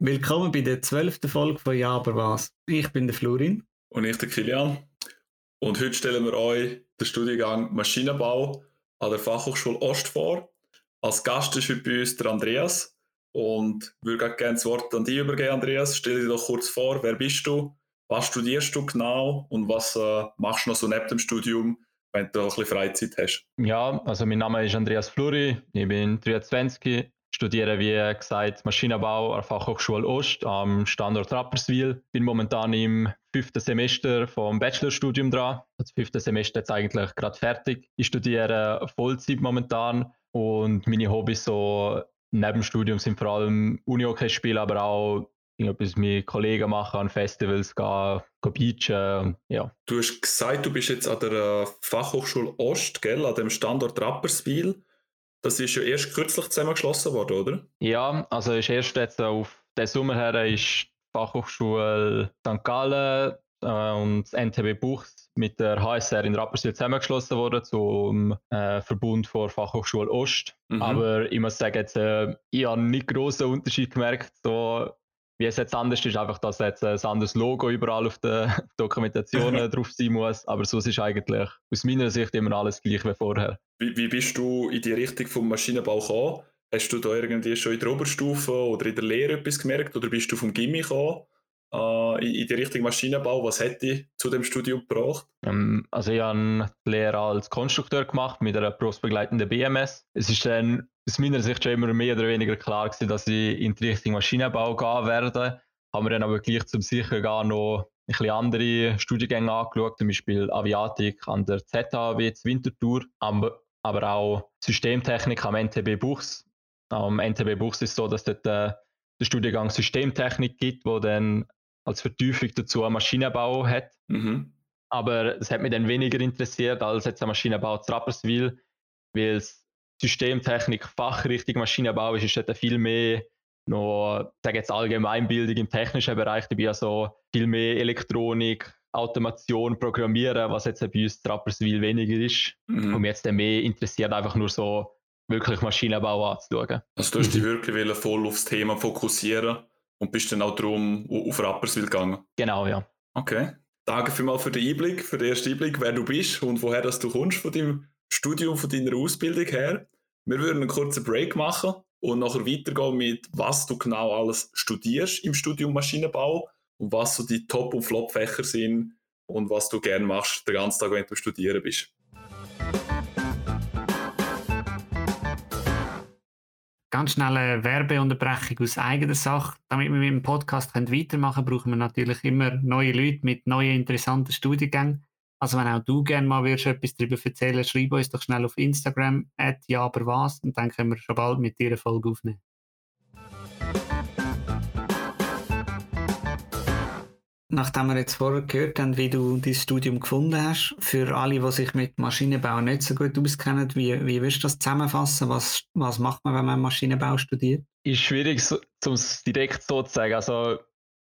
Willkommen bei der zwölften Folge von Ja, aber was? Ich bin der Florin. Und ich der Kilian. Und heute stellen wir euch den Studiengang Maschinenbau an der Fachhochschule Ost vor. Als Gast ist heute bei uns der Andreas. Und ich würde gerne das Wort an dich übergeben, Andreas. Stell dir doch kurz vor, wer bist du, was studierst du genau und was äh, machst du noch so neben dem Studium, wenn du ein bisschen Freizeit hast? Ja, also mein Name ist Andreas Fluri, ich bin 23, studiere wie gesagt Maschinenbau an der Fachhochschule Ost am Standort Rapperswil. Bin momentan im fünften Semester vom Bachelorstudium dran. Das fünfte Semester ist eigentlich gerade fertig. Ich studiere Vollzeit momentan und meine Hobbys so neben dem Studium sind vor allem Uni-Hockey spielen, aber auch irgendetwas mit Kollegen machen, an Festivals gehen, gehen beachen, ja. Du hast gesagt, du bist jetzt an der Fachhochschule Ost, gell, an dem Standort Rapperswil. Das ist ja erst kürzlich zusammengeschlossen worden, oder? Ja, also ist erst jetzt auf den Sommer her ist die Fachhochschule St. Gallen äh, und das NTB Buchs mit der HSR in Rapperswil zusammengeschlossen worden zum äh, Verbund vor Fachhochschule Ost. Mhm. Aber ich muss sagen, jetzt, äh, ich habe nicht großen Unterschied gemerkt, so wie es jetzt anders ist, einfach, dass jetzt ein anderes Logo überall auf den Dokumentationen drauf sein muss. Aber sonst ist eigentlich aus meiner Sicht immer alles gleich wie vorher. Wie, wie bist du in die Richtung vom Maschinenbau gekommen? Hast du da irgendwie schon in der Oberstufe oder in der Lehre etwas gemerkt? Oder bist du vom Gimmi gekommen? äh, in, in die Richtung Maschinenbau. Was hätte ich zu dem Studium gebracht? Ähm, also ich habe die Lehre als Konstrukteur gemacht mit einer berufsbegleitenden BMS. Es ist dann aus meiner Sicht schon immer mehr oder weniger klar gewesen, dass ich in die Richtung Maschinenbau gehen werde. Haben wir dann aber gleich zum Sichergehen noch ein bisschen andere Studiengänge angeschaut, zum Beispiel Aviatik an der ZHW zu Winterthur, aber, aber auch Systemtechnik am NTB Buchs. Am NTB Buchs ist es so, dass dort äh, der Studiengang Systemtechnik gibt, wo dann als Vertiefung dazu einen Maschinenbau hat. Mhm. Aber es hat mich dann weniger interessiert als jetzt ein Maschinenbau zu Rapperswil, weil es Systemtechnik, Fachrichtung Maschinenbau ist, ist dort viel mehr noch, sage jetzt Allgemeinbildung im technischen Bereich dabei, also viel mehr Elektronik, Automation, Programmieren, was jetzt bei uns Rapperswil weniger ist. Mhm. Und mich jetzt dann mehr interessiert, einfach nur so wirklich Maschinenbau anzuschauen. Also du hast dich wirklich voll aufs Thema fokussieren und bist dann auch darum auf Rapperswil gegangen? Genau, ja. Okay. Danke vielmals für den Einblick, für den ersten Einblick, wer du bist und woher das du kommst von deinem Studium, von deiner Ausbildung her. Wir würden einen kurzen Break machen und nachher weitergehen mit, was du genau alles studierst im Studium Maschinenbau und was so die Top- und Flop-Fächer sind und was du gerne machst den ganzen Tag, wenn du studieren bist. Ganz schnelle Werbeunterbrechung aus eigener Sache. Damit wir mit dem Podcast weitermachen können, brauchen wir natürlich immer neue Leute mit neuen interessanten Studiengängen. Also wenn auch du gerne mal würdest, etwas darüber erzählen, schreib uns doch schnell auf Instagram, at ja aber was, und dann können wir schon bald mit dir eine Folge aufnehmen. Nachdem wir jetzt vorher gehört haben, wie du dein Studium gefunden hast, für alle, die sich mit Maschinenbau nicht so gut auskennen, wie, wie willst du das zusammenfassen? Was, was macht man, wenn man Maschinenbau studiert? Ist schwierig, so, um es direkt so zu sagen. Also,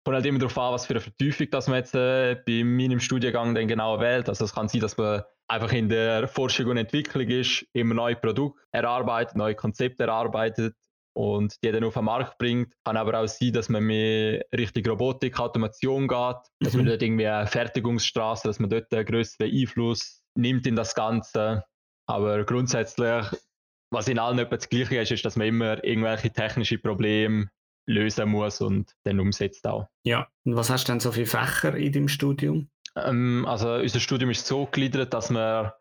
kommt halt immer darauf an, was für eine Vertiefung dass man jetzt äh, bei meinem Studiengang dann genau wählt. Also, es kann sein, dass man einfach in der Forschung und Entwicklung ist, immer neue Produkte erarbeitet, neue Konzepte erarbeitet und die dann auf den Markt bringt. Kann aber auch sein, dass man mehr Richtung Robotik, Automation geht, dass man mhm. dort irgendwie eine Fertigungsstraße, dass man dort einen größeren Einfluss nimmt in das Ganze. Aber grundsätzlich, was in allen etwas das Gleiche ist, ist, dass man immer irgendwelche technische Probleme lösen muss und dann umsetzt auch. Ja, und was hast du denn so viele Fächer in deinem Studium? Ähm, also unser Studium ist so gegliedert, dass wir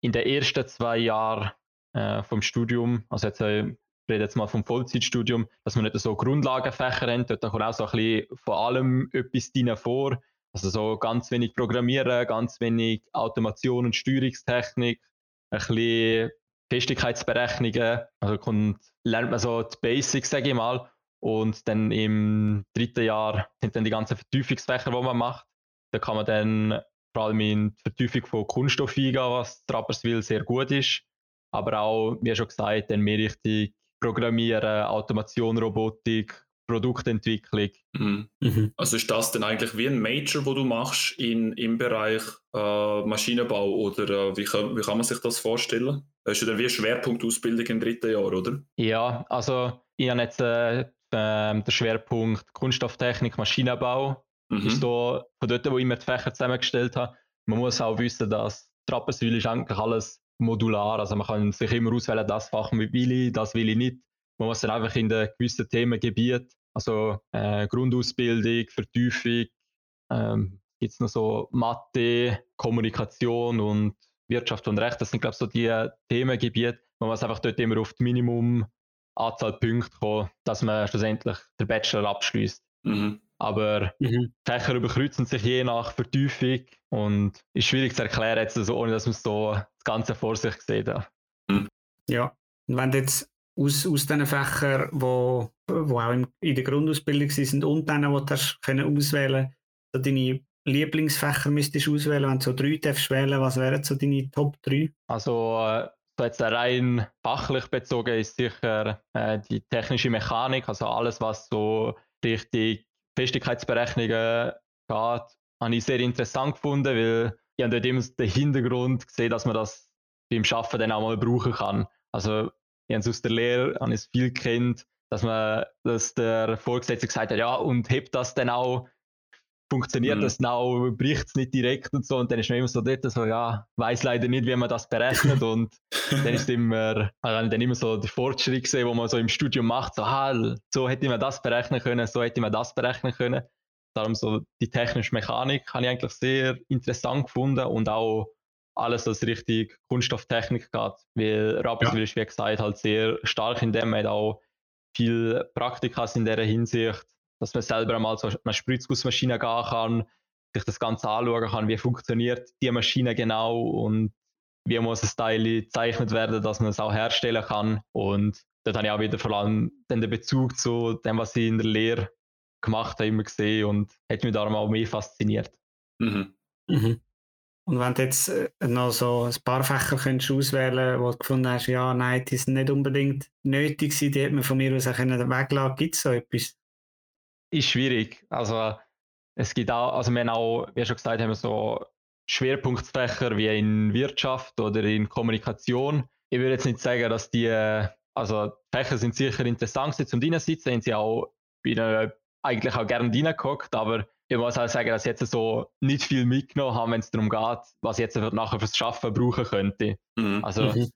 in den ersten zwei Jahren äh, vom Studium, also jetzt äh, rede jetzt mal vom Vollzeitstudium, dass man nicht so Grundlagenfächer haben. Dort kommt auch so ein bisschen von allem etwas drin vor. Also so ganz wenig Programmieren, ganz wenig Automation und Steuerungstechnik, ein bisschen Festigkeitsberechnungen. Also kommt, lernt man so die Basics, sage ich mal. Und dann im dritten Jahr sind dann die ganzen Vertiefungsfächer, die man macht. Da kann man dann vor allem in die Vertiefung von Kunststoff eingehen, was Trapperswil sehr gut ist. Aber auch, wie schon gesagt, dann mehr richtig Programmieren, Automation, Robotik, Produktentwicklung. Mhm. Mhm. Also ist das denn eigentlich wie ein Major, wo du machst in, im Bereich äh, Maschinenbau oder äh, wie, kann, wie kann man sich das vorstellen? Das ist ja dann wie Schwerpunktausbildung im dritten Jahr, oder? Ja, also ich habe jetzt äh, ähm, der Schwerpunkt Kunststofftechnik, Maschinenbau. Mhm. Ist da von dort, wo ich mir die Fächer zusammengestellt habe. Man muss auch wissen, dass Trappensäule ist eigentlich alles modular. Also man kann sich immer auswählen, das Fach will ich, das will ich nicht. Man muss dann einfach in den gewissen Themengebiet, also äh, Grundausbildung, Vertiefung, ähm, gibt es noch so Mathe, Kommunikation und Wirtschaft und Recht. Das sind, glaube ich, so die Themengebiete. Man muss einfach dort immer auf die Minimumanzahl Punkte kommen, dass man schlussendlich den Bachelor abschließt. Mhm. Aber mhm. Fächer überkreuzen sich je nach Vertiefung und ist schwierig zu erklären, jetzt also, ohne dass man so das Ganze vor sich sieht. Ja, mhm. ja. und wenn du jetzt aus, aus diesen Fächern, die wo, wo auch in, in der Grundausbildung sind und denen, die du hast können auswählen so deine Lieblingsfächer müsstest du auswählen, wenn du so drei darfst wählen, was wären so deine Top 3? Also äh, jetzt rein fachlich bezogen ist sicher äh, die technische Mechanik, also alles, was so richtig Festigkeitsberechnungen geht, habe ich sehr interessant gefunden, weil ich habe dort immer den Hintergrund gesehen, dass man das beim Arbeiten dann auch mal brauchen kann. Also ich habe es aus der Lehre habe es viel kennt, dass man, dass der Vorgesetzte gesagt hat, ja, und hebt das dann auch, funktioniert mhm. das genau, bricht es nicht direkt und so. Und dann ist man immer so dort, so, ja, weiß leider nicht, wie man das berechnet. und dann ist immer, also dann immer so der Fortschritt gesehen, wo man so im Studium macht, so, ah, so hätte man das berechnen können, so hätte man das berechnen können. Darum so die technische Mechanik habe ich eigentlich sehr interessant gefunden und auch alles, was richtig Kunststofftechnik geht. Weil Rapperswil ja. ist, wie gesagt, halt sehr stark in dem, man hat auch viel Praktika in dieser Hinsicht, dass man selber einmal so eine Spritzgussmaschine gehen kann, sich das Ganze anschauen kann, wie funktioniert die Maschine genau und wie muss ein Teil gezeichnet werden, dass man es auch herstellen kann. Und dort habe ich auch wieder vor allem den Bezug zu dem, was ich in der Lehre gemacht habe, immer gesehen und hat mich darum auch mehr fasziniert. Mhm. Mhm. Und wenn du jetzt äh, noch so ein paar Fächer könntest auswählen wo du gefunden hast, ja, nein, die sind nicht unbedingt nötig die hätte man von mir aus auch weglassen gibt es so etwas? Ist schwierig. Also es gibt auch, also wir haben auch, wie schon gesagt, haben wir so Schwerpunktfächer wie in Wirtschaft oder in Kommunikation. Ich würde jetzt nicht sagen, dass die, also Fächer sind sicher interessant zum Reinsitzen, sind sie auch, bin eigentlich auch gerne reingeguckt, aber ich muss auch sagen, dass ich jetzt so nicht viel mitgenommen habe, wenn es darum geht, was ich jetzt nachher fürs Schaffen brauchen könnte. Mhm. Also mhm.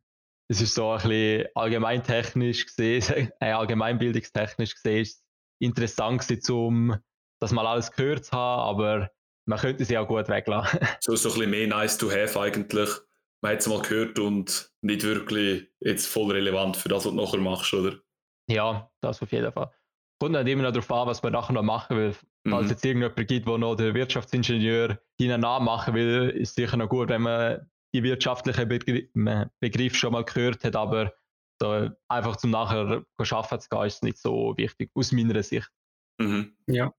es ist so ein bisschen allgemeintechnisch gesehen, äh, allgemeinbildungstechnisch gesehen, ist interessant gewesen, um das mal alles gehört zu haben, aber man könnte sie auch gut weglassen. so, so ein bisschen mehr nice to have eigentlich. Man hat es mal gehört und nicht wirklich jetzt voll relevant für das, was du nachher machst, oder? Ja, das auf jeden Fall. Kommt nicht immer noch darauf an, was man nachher noch machen will. Falls mhm. jetzt irgendjemand gibt, der noch den Wirtschaftsingenieur hinten nachmachen will, ist es sicher noch gut, wenn man die wirtschaftlichen Begr Begriffe schon mal gehört hat, aber so einfach zum nachher arbeiten zu gehen, ist nicht so wichtig, aus meiner Sicht. Mhm. Ja.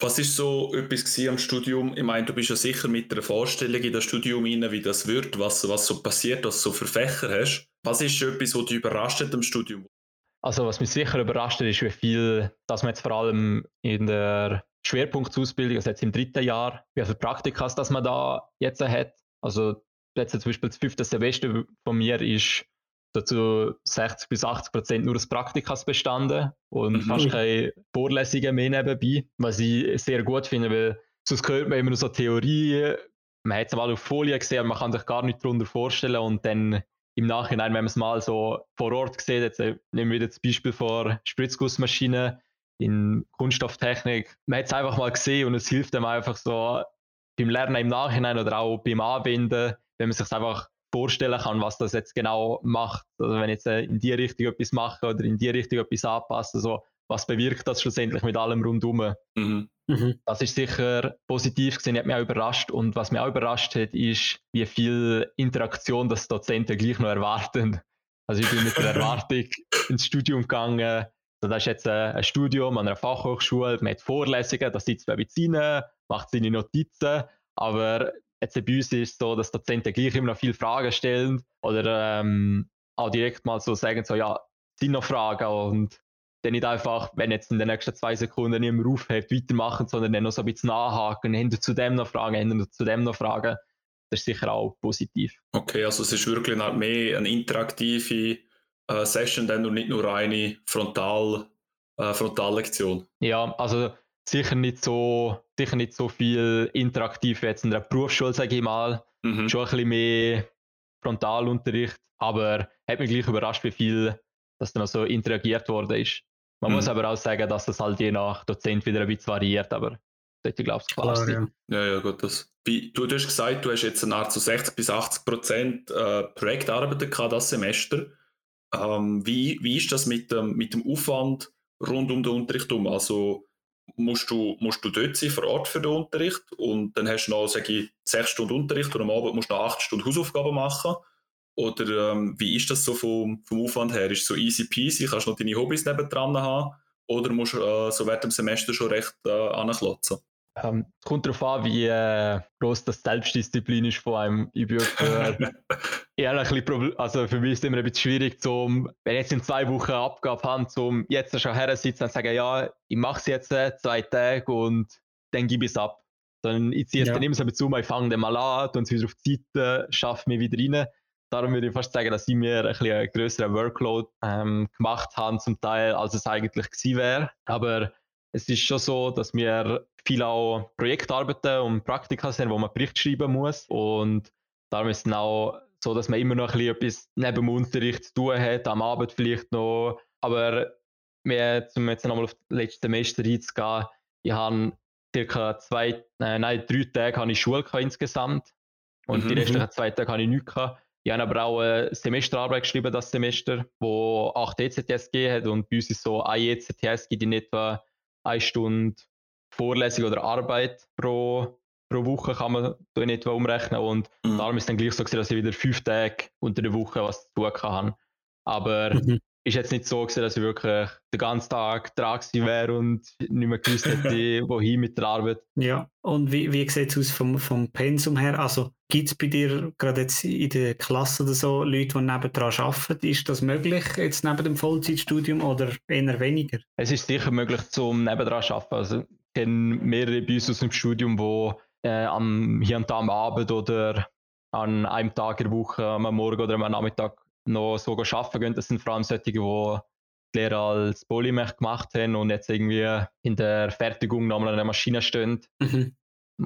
Was ist so etwas am Studium? Ich meine, du bist ja sicher mit einer Vorstellung in das Studium rein, wie das wird, was, was so passiert, was du so für Fächer hast. Was ist etwas, was dich überrascht hat am Studium? Also was mich sicher überrascht hat, ist, wie viel, dass man jetzt vor allem in der Schwerpunktsausbildung, also jetzt im dritten Jahr, wie viele Praktikas, dass man da jetzt hat. Also jetzt zum Beispiel das fünfte Semester von mir ist dazu 60 bis 80 Prozent nur aus Praktikas bestanden und mhm. fast keine Vorlesungen mehr nebenbei, was ich sehr gut finde, weil sonst hört man immer nur so Theorie, man hat es mal auf Folie gesehen, man kann sich gar nicht darunter vorstellen und dann im Nachhinein, wenn man es mal so vor Ort sieht, jetzt nehmen wir wieder das Beispiel vor Spritzgussmaschinen in Kunststofftechnik, man hat es einfach mal gesehen und es hilft einem einfach so beim Lernen im Nachhinein oder auch beim Anbinden, wenn man sich einfach vorstellen kann, was das jetzt genau macht. Also wenn ich jetzt äh, in die Richtung etwas mache oder in die Richtung etwas anpasse, also was bewirkt das schlussendlich mit allem rundum? Mhm. Mhm. Das ist sicher positiv gewesen, hat mich auch überrascht. Und was mich auch überrascht hat, ist, wie viel Interaktion das Dozenten gleich noch erwarten. Also ich bin mit der Erwartung ins Studium gegangen. Also das ist jetzt äh, ein Studium an einer Fachhochschule, man hat Vorlesungen, da sitzt man rein, macht seine Notizen, aber Jetzt bei uns ist es so, dass Dozenten gleich immer noch viele Fragen stellen oder ähm, auch direkt mal so sagen, so, ja, sind noch Fragen und dann nicht einfach, wenn jetzt in den nächsten zwei Sekunden niemand aufhört, weitermachen, sondern dann noch so ein bisschen nachhaken, hinter zu dem noch Fragen, hinter zu dem noch Fragen. Das ist sicher auch positiv. Okay, also es ist wirklich mehr eine interaktive äh, Session dann und nicht nur eine frontal äh, Frontallektion. Ja, also sicher nicht so, sicher nicht so viel interaktiv wie jetzt in der Berufsschule, sage ich mal. Mhm. Schon ein bisschen mehr Frontalunterricht, aber hat mich gleich überrascht, wie viel das dann auch so interagiert worden ist. Man mhm. muss aber auch sagen, dass das halt je nach Dozent wieder ein bisschen variiert, aber sollte, glaube ich, klar sein. Ja. ja, ja, gut. Das, wie, du, du hast gesagt, du hast jetzt eine Art so 60 bis 80 Prozent äh, Projektarbeiten gehabt das Semester. Ähm, wie, wie ist das mit dem, mit dem Aufwand rund um den Unterricht um? Also musst du, musst du dort sein, vor Ort für den Unterricht und dann hast du noch, sage ich, 6 Stunden Unterricht und am Abend musst du noch 8 Stunden Hausaufgaben machen oder ähm, wie ist das so vom, vom Aufwand her? Ist es so easy peasy? Kannst du noch deine Hobbys nebendran haben? Oder musst du äh, so während dem Semester schon recht äh, anklotzen? Ähm, es kommt darauf an, wie äh, groß das Selbstdisziplin ist von einem. Ich bin für, eher ein bisschen also für mich ist es immer ein bisschen schwierig, zum, wenn ich jetzt in zwei Wochen Abgabe habe, zum jetzt schon her sitzen und sagen, ja, ich mache es jetzt äh, zwei Tage und dann gebe ich es ab. Dann ich ziehe es ja. dann immer so zu, ich fange dann mal an, und es wieder auf die Seite, schaffe mich wieder rein darum würde ich fast sagen, dass sie mir ein bisschen einen größeren Workload ähm, gemacht haben, zum Teil, als es eigentlich gewesen wäre. Aber es ist schon so, dass wir viel auch Projektarbeiten und Praktika sind, wo man Bericht schreiben muss. Und darum ist es auch so, dass man immer noch ein bisschen etwas neben dem Unterricht zu tun hat, am Abend vielleicht noch. Aber mehr, um jetzt nochmal auf das letzte Semester einzugehen, ich habe circa zwei, äh, nein, drei Tage habe ich Schule insgesamt. Und mhm. die restlichen zwei Tage habe ich nichts gehabt. Ich habe aber auch eine Semesterarbeit geschrieben, das Semester, wo acht ECTS gegeben hat und bei uns ist so ein ECTS gibt in etwa eine Stunde Vorlesung oder Arbeit pro, pro Woche kann man in etwa umrechnen und mhm. darum ist es dann gleich so, dass ich wieder fünf Tage unter der Woche was zu tun kann. Aber mhm ist jetzt nicht so gewesen, dass ich wirklich den ganzen Tag dran wäre und nicht mehr gewusst hätte, wohin mit der Arbeit. Ja, und wie, wie sieht es aus vom, vom Pensum her? Also gibt es bei dir gerade jetzt in der Klasse oder so Leute, die nebendran arbeiten? Ist das möglich jetzt neben dem Vollzeitstudium oder eher weniger? Es ist sicher möglich zum nebendran zu arbeiten. Also ich kenne mehrere bei uns aus dem Studium, die äh, am, hier und da am Abend oder an einem Tag in der Woche, am Morgen oder am Nachmittag noch so arbeiten gehen. Das sind vor allem solche, die die Lehre als Polymech gemacht haben und jetzt irgendwie in der Fertigung nochmal an der Maschine stehen. Mhm.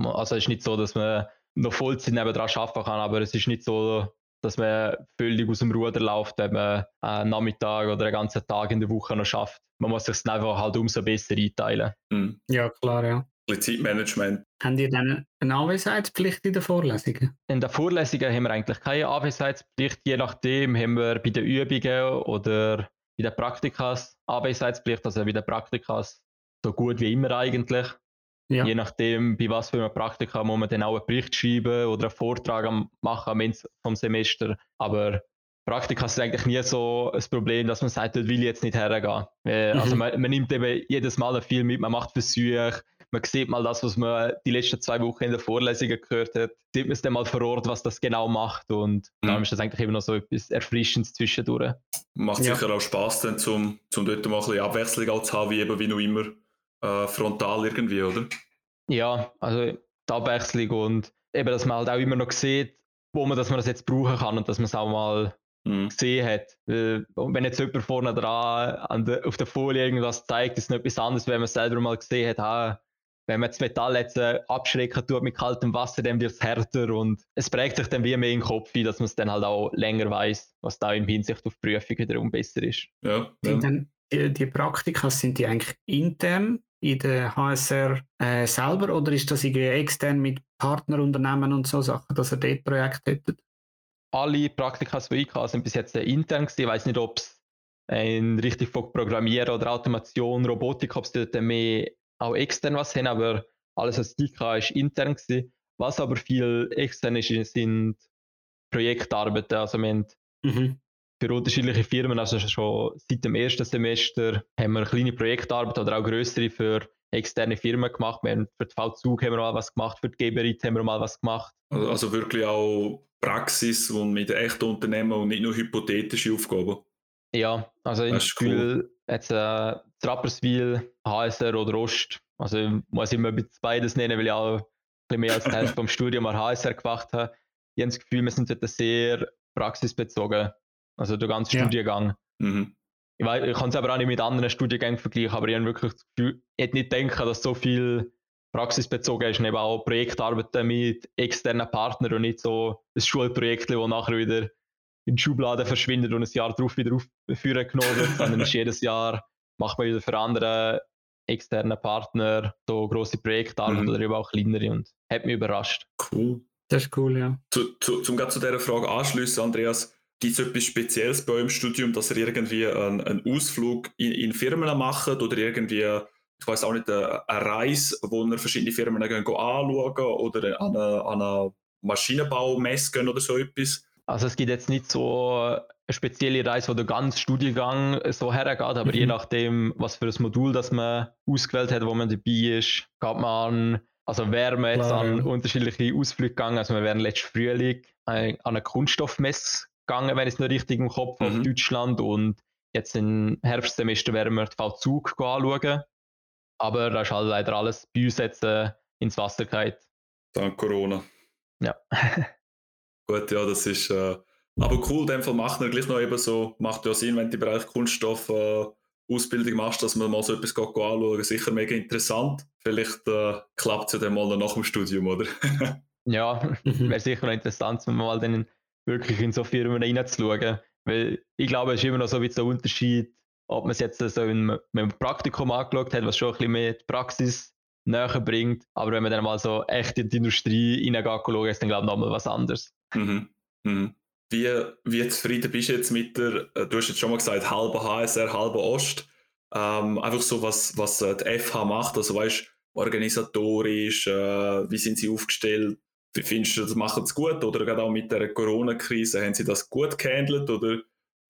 Also es ist nicht so, dass man noch Vollzeit nebenan arbeiten kann, aber es ist nicht so, dass man völlig aus dem Ruder läuft, wenn man einen Nachmittag oder einen ganzen Tag in der Woche noch schafft. Man muss sich es einfach halt umso besser einteilen. Mhm. Ja, klar, ja. Zeitmanagement. Haben ihr dann eine Anwesenheitspflicht in den Vorlesungen? In den Vorlesungen haben wir eigentlich keine Anwesenheitspflicht. Je nachdem haben wir bei den Übungen oder bei den Praktikas Anwesenheitspflicht, also bei den Praktikas so gut wie immer eigentlich. Ja. Je nachdem, bei was für einem Praktika muss man dann auch einen Bericht schreiben oder einen Vortrag machen am Ende vom Semester. Aber Praktika ist eigentlich nie so ein Problem, dass man sagt, dort will ich jetzt nicht hergehen. Äh, also mhm. man, man, nimmt eben jedes Mal viel mit, man macht Versuche, man sieht mal das, was man die letzten zwei Wochen in der Vorlesung gehört hat, sieht man es dann mal vor Ort, was das genau macht und mhm. darum ist das eigentlich immer noch so etwas Erfrischendes zwischendurch. Macht ja. sicher auch Spaß, dann, zum, zum dort mal ein bisschen Abwechslung auch zu haben, wie eben wie noch immer äh, frontal irgendwie, oder? Ja, also die Abwechslung und eben, dass man halt auch immer noch sieht, wo man, dass man das jetzt brauchen kann und dass man es auch mal mhm. gesehen hat. wenn jetzt jemand vorne dran der, auf der Folie irgendwas zeigt, ist es nicht etwas anderes, wenn man selber mal gesehen hat, ah, wenn man das Metall jetzt äh, abschrecken tut mit kaltem Wasser, dann wird es härter und es prägt sich dann wie mehr in den Kopf, dass man es dann halt auch länger weiß, was da in Hinsicht auf Prüfung wiederum besser ist. Ja, ja. Dann, die, die Praktika, sind die eigentlich intern in der HSR äh, selber oder ist das irgendwie extern mit Partnerunternehmen und so Sachen, dass ihr dort Projekt hättet? Alle Praktika, die ich hatte, sind bis jetzt intern gewesen. Ich weiß nicht, ob es in Richtung von Programmieren oder Automation, Robotik, ob es dort mehr auch extern was haben, aber alles, was ich kann, ist intern gewesen. Was aber viel extern ist, sind Projektarbeiten. Also wir haben mhm. für unterschiedliche Firmen, also schon seit dem ersten Semester, haben wir kleine Projektarbeiten oder auch größere für externe Firmen gemacht. Wir haben für die V-Zug haben wir mal was gemacht, für die Geberit haben wir mal was gemacht. Also, also wirklich auch Praxis und mit echten Unternehmen und nicht nur hypothetische Aufgaben. Ja, also ich Gefühl, cool. jetzt äh, Rapperswil, HSR oder Ost, also ich muss immer beides nennen, weil ich auch ein bisschen mehr als die Hälfte vom Studium an HSR gemacht habe. Ich habe das Gefühl, wir sind dort sehr praxisbezogen, also der ganze ja. Studiengang. Mhm. ich, weiß, ich kann es aber auch nicht mit anderen Studiengängen vergleichen, aber ich habe wirklich das Gefühl, ich hätte nicht denken, dass so viel praxisbezogen ist und eben auch Projektarbeiten mit externen Partnern und nicht so ein Schulprojekt, das nachher wieder in die Schublade verschwindet und ein Jahr darauf wieder aufführen genommen wird, sondern ist jedes Jahr macht man wieder für andere externe Partner so große Projektarbeit mhm. oder eben auch kleinere und hat mich überrascht. Cool. Das ist cool, ja. Zu, zu, zum gerade zu dieser Frage anschließen, Andreas, gibt es etwas Spezielles bei eurem Studium, dass ihr irgendwie einen, einen Ausflug in, in, Firmen macht oder irgendwie, ich weiß auch nicht, eine, eine Reise, wo ihr verschiedene Firmen gehen, anschauen oder an eine, an eine Maschinenbaumesse gehen oder so etwas? Also es gibt jetzt nicht so spezielle Reise, wo der ganze Studiengang so hergeht, aber mhm. je nachdem, was für ein Modul das man ausgewählt hat, wo man dabei ist, geht man an, also wären wir jetzt Klar, an ja. unterschiedliche Ausflüge gegangen, also wir wären letztes Frühling an eine Kunststoffmesse gegangen, wenn ich es noch richtig im Kopf habe, mhm. auf Deutschland und jetzt im Herbstsemester werden wir den V-Zug anschauen, aber da ist halt leider alles bei uns jetzt äh, ins Wasser gefallen. Dank Corona. Ja. Gut, ja, das ist. Äh, aber cool, in dem Fall macht man gleich noch eben so, macht ja Sinn, wenn du im Bereich Kunststoff äh, Ausbildung machst, dass man mal so etwas anschauen Sicher mega interessant. Vielleicht äh, klappt es ja dann mal noch nach dem Studium, oder? ja, mhm. wäre sicher noch interessant, wenn man mal dann wirklich in so Firmen reinzuschauen. Weil ich glaube, es ist immer noch so ein bisschen der Unterschied, ob man es jetzt so in einem Praktikum angeschaut hat, was schon ein bisschen mehr die Praxis näher bringt. Aber wenn man dann mal so echt in die Industrie hineingeht, ist dann glaube ich nochmal was anderes. Mhm. Mhm. Wie, wie zufrieden bist du jetzt mit der, äh, du hast jetzt schon mal gesagt, halber HSR, halber Ost. Ähm, einfach so, was, was äh, die FH macht, also weißt organisatorisch, äh, wie sind sie aufgestellt? Wie findest du, das machen sie gut? Oder gerade auch mit der Corona-Krise, haben sie das gut gehandelt oder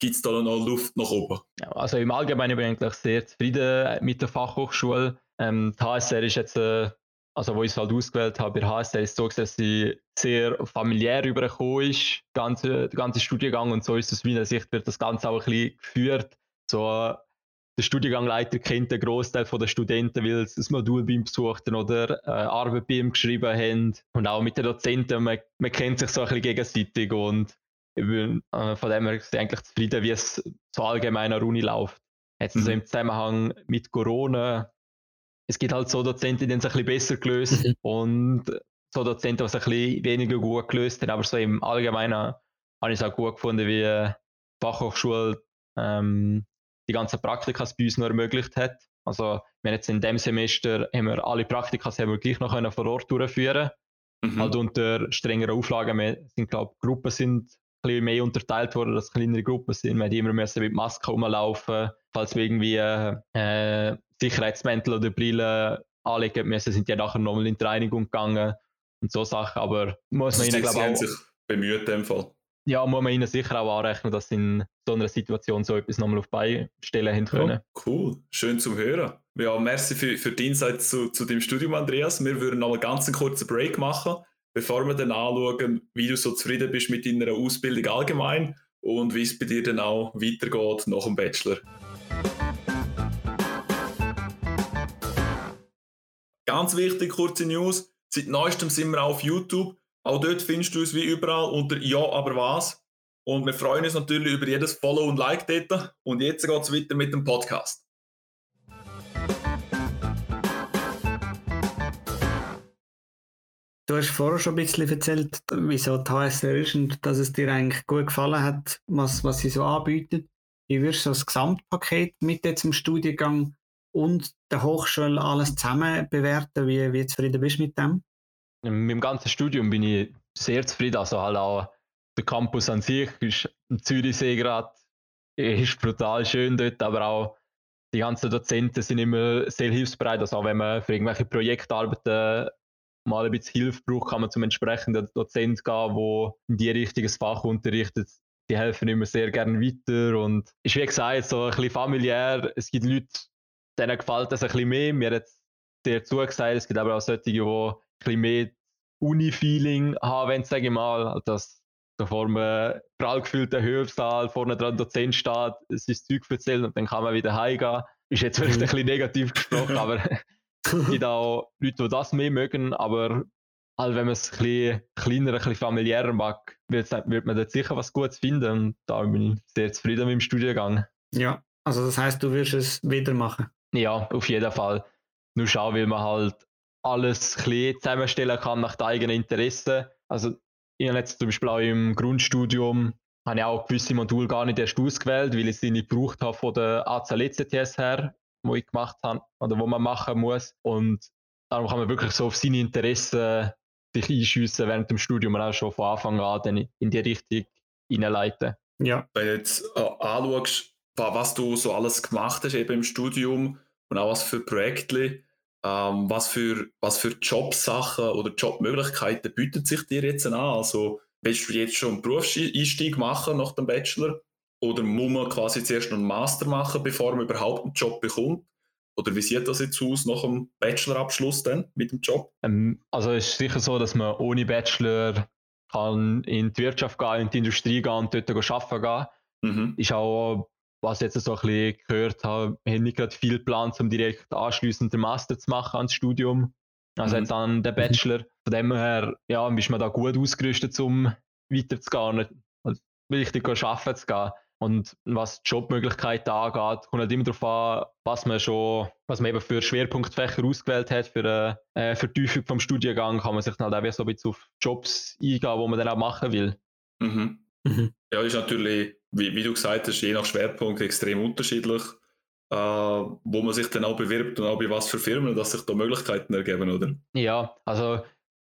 gibt es da noch Luft nach oben? Ja, also im Allgemeinen bin ich eigentlich sehr zufrieden mit der Fachhochschule. Ähm, die HSR ist jetzt äh, also wo ich es halt ausgewählt habe, bei HSL ist es so, dass sie sehr familiär übergekommen ist, der ganze, der ganze Studiengang und so ist es, wie in der Sicht wird das Ganze auch ein bisschen geführt. So, der Studiengangleiter kennt den Großteil der Studenten, weil sie das Modul bei ihm besucht oder äh, Arbeit bei ihm geschrieben haben. Und auch mit den Dozenten, man, man kennt sich so ein bisschen gegenseitig und bin, äh, von dem her ist eigentlich zufrieden, wie es so allgemein an der Uni läuft. Jetzt mhm. also im Zusammenhang mit Corona es gibt halt so Dozenten, die es ein bisschen besser gelöst mhm. und so Dozenten, die es ein bisschen weniger gut gelöst haben, aber so im Allgemeinen habe ich es auch gut gefunden, wie die Fachhochschule ähm, die ganzen Praktika bei uns noch ermöglicht hat. Also wir jetzt in dem Semester haben wir alle Praktika haben wir gleich noch können vor Ort durchführen mhm. halt unter strengeren Auflagen. Wir sind, glaube Gruppen sind bisschen mehr unterteilt worden, dass kleinere Gruppen sind. Wir haben immer müssen mit Masken rumlaufen, falls wir irgendwie äh, Sicherheitsmäntel oder Brille anlegen müssen, sind die nachher nochmal in die Reinigung gegangen und so Sachen. Aber muss man ihnen, glaube ich, auch... sich bemüht in dem Fall. Ja, muss man ihnen sicher auch anrechnen, dass sie in so einer Situation so etwas nochmal auf Beistellen haben können. Ja, cool, schön zum Hören. Ja, merci für, für die Insights zu, zu dem Studium, Andreas. Wir würden noch einen ganz kurzen Break machen, bevor wir dann anschauen, wie du so zufrieden bist mit deiner Ausbildung allgemein und wie es bei dir dann auch weitergeht nach dem Bachelor. Ganz wichtig, kurze News. Seit neuestem sind wir auf YouTube. Auch dort findest du uns wie überall unter Ja, aber was. Und wir freuen uns natürlich über jedes Follow und Like dort. Und jetzt geht es weiter mit dem Podcast. Du hast vorher schon ein bisschen erzählt, wieso die HSR ist und dass es dir eigentlich gut gefallen hat, was, was sie so anbietet. Wie würdest du das Gesamtpaket mit im Studiengang und der Hochschule alles zusammen bewerten? Wie, wie zufrieden bist du mit dem? Mit dem ganzen Studium bin ich sehr zufrieden. Also halt auch der Campus an sich ist im Zürichsee gerade ist brutal schön dort, aber auch die ganzen Dozenten sind immer sehr hilfsbereit. Also auch wenn man für irgendwelche Projektarbeiten mal ein bisschen Hilfe braucht, kann man zum entsprechenden Dozent gehen, der in die Richtung Fach unterrichtet. Die helfen immer sehr gerne weiter und ist wie gesagt so ein bisschen familiär. Es gibt Leute, denen gefällt das ein bisschen mehr. Mir hat dir zugesagt, es gibt aber auch solche, die ein bisschen mehr Uni-Feeling haben, wenn sage ich mal, dass da vor einem prall gefüllten Hörsaal vorne dran Dozent steht, sein Zeug erzählt und dann kann man wieder heimgehen. Ist jetzt vielleicht ein bisschen negativ gesprochen, aber es gibt auch Leute, die das mehr mögen, aber halt, wenn man es ein bisschen kleiner, ein bisschen familiärer mag, wird, wird man dort sicher was Gutes finden und da bin ich sehr zufrieden mit dem Studiengang. Ja, Also das heißt, du wirst es wieder machen? Ja, auf jeden Fall. Nur schauen, weil man halt alles ein zusammenstellen kann nach den eigenen Interessen. Also ich habe jetzt zum Beispiel auch im Grundstudium habe ich auch gewisse Module gar nicht erst ausgewählt, weil ich sie nicht gebraucht habe von der ACL-ECTS her, wo ich gemacht habe oder wo man machen muss. Und darum kann man wirklich so auf seine Interessen sich einschiessen während dem Studium und auch schon von Anfang an dann in die Richtung hineinleiten. Ja. Wenn du jetzt äh, anschaust, was du so alles gemacht hast eben im Studium und auch was für Projekte, ähm, was, für, was für Jobsachen oder Jobmöglichkeiten bietet sich dir jetzt an? Also willst du jetzt schon einen Berufseinstieg machen nach dem Bachelor? Oder muss man quasi zuerst noch einen Master machen, bevor man überhaupt einen Job bekommt? Oder wie sieht das jetzt aus nach dem Bachelorabschluss dann mit dem Job? Ähm, also es ist sicher so, dass man ohne Bachelor kann in die Wirtschaft gehen, in die Industrie gehen und dort arbeiten gehen. Mhm. Ist auch, was ich jetzt so ein bisschen gehört habe, haben nicht gerade viel Plan, um direkt anschliessend den Master zu machen ans Studium. Also mhm. jetzt dann der Bachelor. Von dem her ja, ist man da gut ausgerüstet, um weiterzugehen, also richtig arbeiten zu gehen. Und was Jobmöglichkeiten angeht, kommt halt immer darauf an, was man schon, was man eben für Schwerpunktfächer ausgewählt hat. Für eine äh, Vertiefung vom Studiengang kann man sich dann halt auch so ein bisschen auf Jobs eingehen, wo man dann auch machen will. Mhm. Mhm. Ja, ist natürlich, wie, wie, du gesagt hast, je nach Schwerpunkt extrem unterschiedlich, äh, wo man sich dann auch bewirbt und auch bei was für Firmen, dass sich da Möglichkeiten ergeben, oder? Ja, also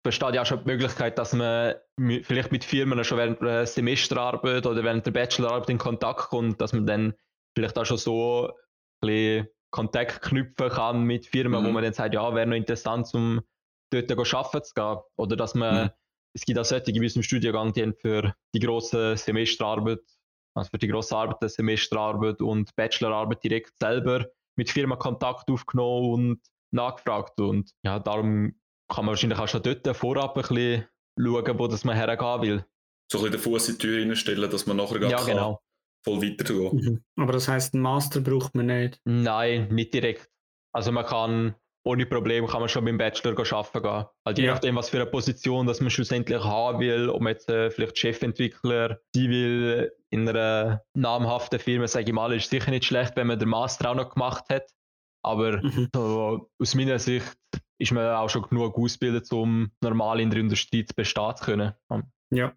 besteht ja auch schon die Möglichkeit, dass man vielleicht mit Firmen schon während der Semesterarbeit oder während der Bachelorarbeit in Kontakt kommt, dass man dann vielleicht auch schon so ein bisschen Kontakt knüpfen kann mit Firmen, mhm. wo man dann sagt, ja, wäre noch interessant, um dort arbeiten zu gehen. Oder dass man, mhm. es gibt auch solche in unserem Studiengang, die haben für die grosse Semesterarbeit, also für die grosse Arbeit der Semesterarbeit und Bachelorarbeit direkt selber mit Firmen Kontakt aufgenommen und nachgefragt. Und ja, darum kann man wahrscheinlich auch schon dort vorab ein bisschen schauen, wo das man hergehen will. So ein bisschen den Fuß in die Tür reinstellen, dass man nachher ja, genau. voll weitergehen mhm. Aber das heisst, einen Master braucht man nicht? Nein, nicht direkt. Also man kann ohne Probleme kann man schon beim Bachelor arbeiten gehen. Halt je ja. nachdem, was für eine Position dass man schlussendlich haben will, ob man jetzt äh, vielleicht Chefentwickler sein will in einer namhaften Firma, sage ich mal, ist sicher nicht schlecht, wenn man den Master auch noch gemacht hat. Aber mhm. so, aus meiner Sicht ist man auch schon genug ausgebildet, um normal in der Industrie zu bestehen zu können. Ja.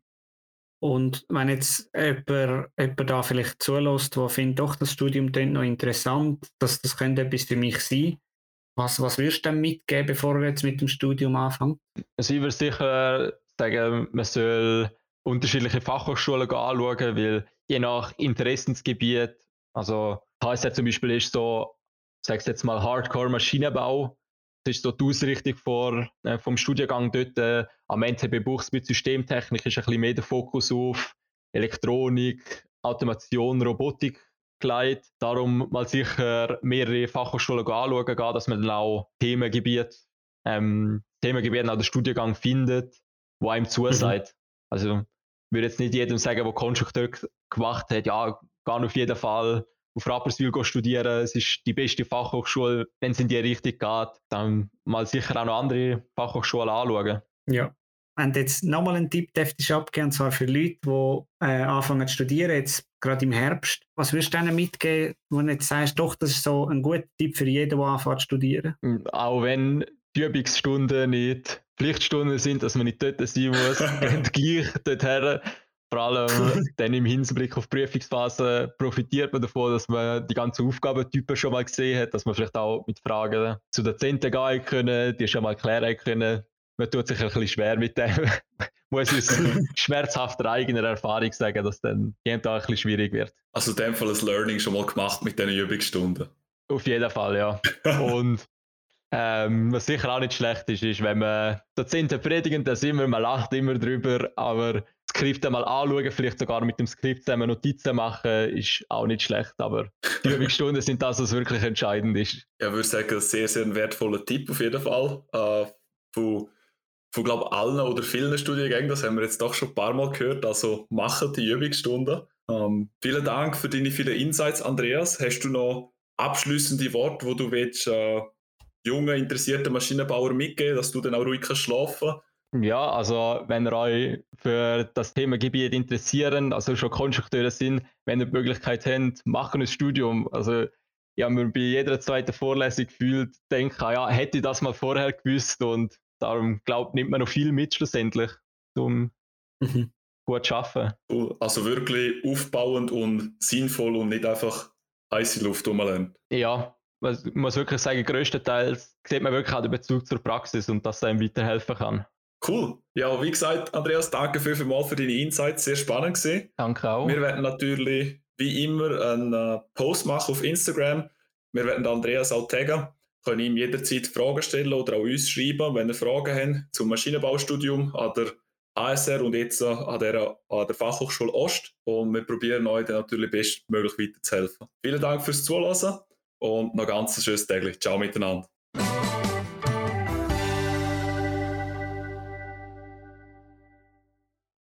Und wenn jetzt jemand, jemand da vielleicht zulässt, der findet, doch, das Studium klingt noch interessant, das, das könnte etwas für mich sein, was, was würdest du denn mitgeben, bevor er jetzt mit dem Studium anfängt? Also ich würde sicher sagen, man soll unterschiedliche Fachhochschulen anschauen, weil je nach Interessensgebiet, also HSR zum Beispiel ist so, sag's jetzt mal Hardcore Maschinenbau, das ist so die Ausrichtung vor, äh, vom Studiengang dort. Äh, am NTB Buchs mit Systemtechnik ist ein bisschen mehr der Fokus auf Elektronik, Automation, Robotik gelegt. Darum mal sicher mehrere Fachhochschulen anschauen, gehen, dass man dann auch Themengebiete, ähm, Themengebiete auch den Studiengang findet, wo einem zusagt. Mhm. Also ich würde jetzt nicht jedem sagen, der Konstrukteur gemacht hat, ja, geh auf jeden Fall auf Rapperswil studieren. Es ist die beste Fachhochschule. Wenn es in die Richtung geht, dann mal sicher auch noch andere Fachhochschulen anschauen. Ja. Wenn du jetzt nochmal einen Tipp dürftest abgeben, und zwar für Leute, die äh, anfangen zu studieren, jetzt gerade im Herbst, was würdest du denen mitgeben, wo du jetzt sagst, doch, das ist so ein guter Tipp für jeden, der anfängt zu studieren? Hm, auch wenn die Übungsstunden nicht Pflichtstunden sind, dass man nicht dort sein muss, geht gleich dorthin vor allem dann im Hinblick auf die Prüfungsphase profitiert man davon, dass man die ganzen Aufgabentypen schon mal gesehen hat, dass man vielleicht auch mit Fragen zu Dozenten gehen können, die schon mal klären können. Man tut sich ein bisschen schwer mit dem. Muss ich aus schmerzhafter eigener Erfahrung sagen, dass dann da ein bisschen schwierig wird. Also in dem Fall ein Learning schon mal gemacht mit diesen Übungsstunden? Auf jeden Fall, ja. Und ähm, was sicher auch nicht schlecht ist, ist, wenn man Dozenten predigen, da sind wir, man lacht immer drüber, aber Skript einmal anschauen, vielleicht sogar mit dem Skript zusammen Notizen machen, ist auch nicht schlecht, aber die Übungsstunden sind das, was wirklich entscheidend ist. Ja, ich würde sagen, sehr, sehr ein wertvoller Tipp auf jeden Fall. Äh, von, von glaube allen oder vielen Studiengängen, das haben wir jetzt doch schon ein paar Mal gehört, also machen die Übungsstunden. Ähm, vielen Dank für deine vielen Insights, Andreas. Hast du noch abschließende Worte, wo du willst, äh, jungen, interessierten Maschinenbauer mitgeben, dass du dann auch ruhig kannst schlafen Ja, also wenn ihr euch für das Themengebiet interessieren, also schon Konstrukteure sind, wenn ihr die Möglichkeit habt, machen ein Studium. Also ich habe mir bei jeder zweiten Vorlesung gefühlt, denke, ja, hätte ich das mal vorher gewusst und darum glaubt, nimmt man noch viel mit schlussendlich, um mhm. gut zu arbeiten. Also wirklich aufbauend und sinnvoll und nicht einfach heiße Luft rumlernen. Ja, ich muss wirklich sagen, größtenteils sieht man wirklich auch den Bezug zur Praxis und dass es einem weiterhelfen kann. Cool. Ja, wie gesagt, Andreas, danke vielmals für deine Insights. Sehr spannend gesehen. Danke auch. Wir werden natürlich wie immer einen äh, Post machen auf Instagram. Wir werden Andreas auch taggen. Können ihm jederzeit Fragen stellen oder auch uns schreiben, wenn ihr Fragen habt zum Maschinenbaustudium an der ASR und jetzt an der, an der Fachhochschule Ost. Und wir probieren euch dann natürlich bestmöglich weiterzuhelfen. Vielen Dank fürs Zuhören und noch ganz schönes Tag. Ciao miteinander.